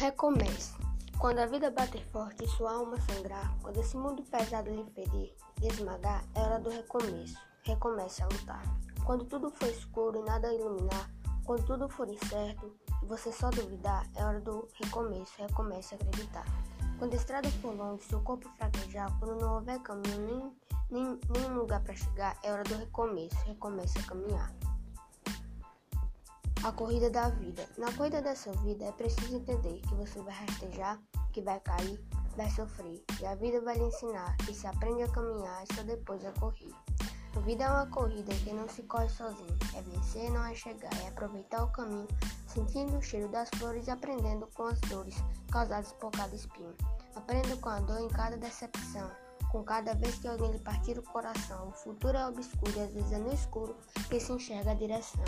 Recomece. Quando a vida bater forte e sua alma sangrar, quando esse mundo pesado lhe ferir, lhe esmagar, é hora do recomeço. Recomece a lutar. Quando tudo for escuro e nada iluminar, quando tudo for incerto e você só duvidar, é hora do recomeço. Recomece a acreditar. Quando a estrada for longa e seu corpo fraquejar, quando não houver caminho nem, nem, nem lugar para chegar, é hora do recomeço. Recomece a caminhar. A corrida da vida. Na corrida dessa vida é preciso entender que você vai rastejar, que vai cair, vai sofrer. E a vida vai lhe ensinar que se aprende a caminhar só depois a correr. A vida é uma corrida que não se corre sozinho. É vencer, não é chegar. É aproveitar o caminho, sentindo o cheiro das flores e aprendendo com as dores causadas por cada espinho. Aprendo com a dor em cada decepção. Com cada vez que alguém lhe partir o coração, o futuro é obscuro e às vezes é no escuro que se enxerga a direção.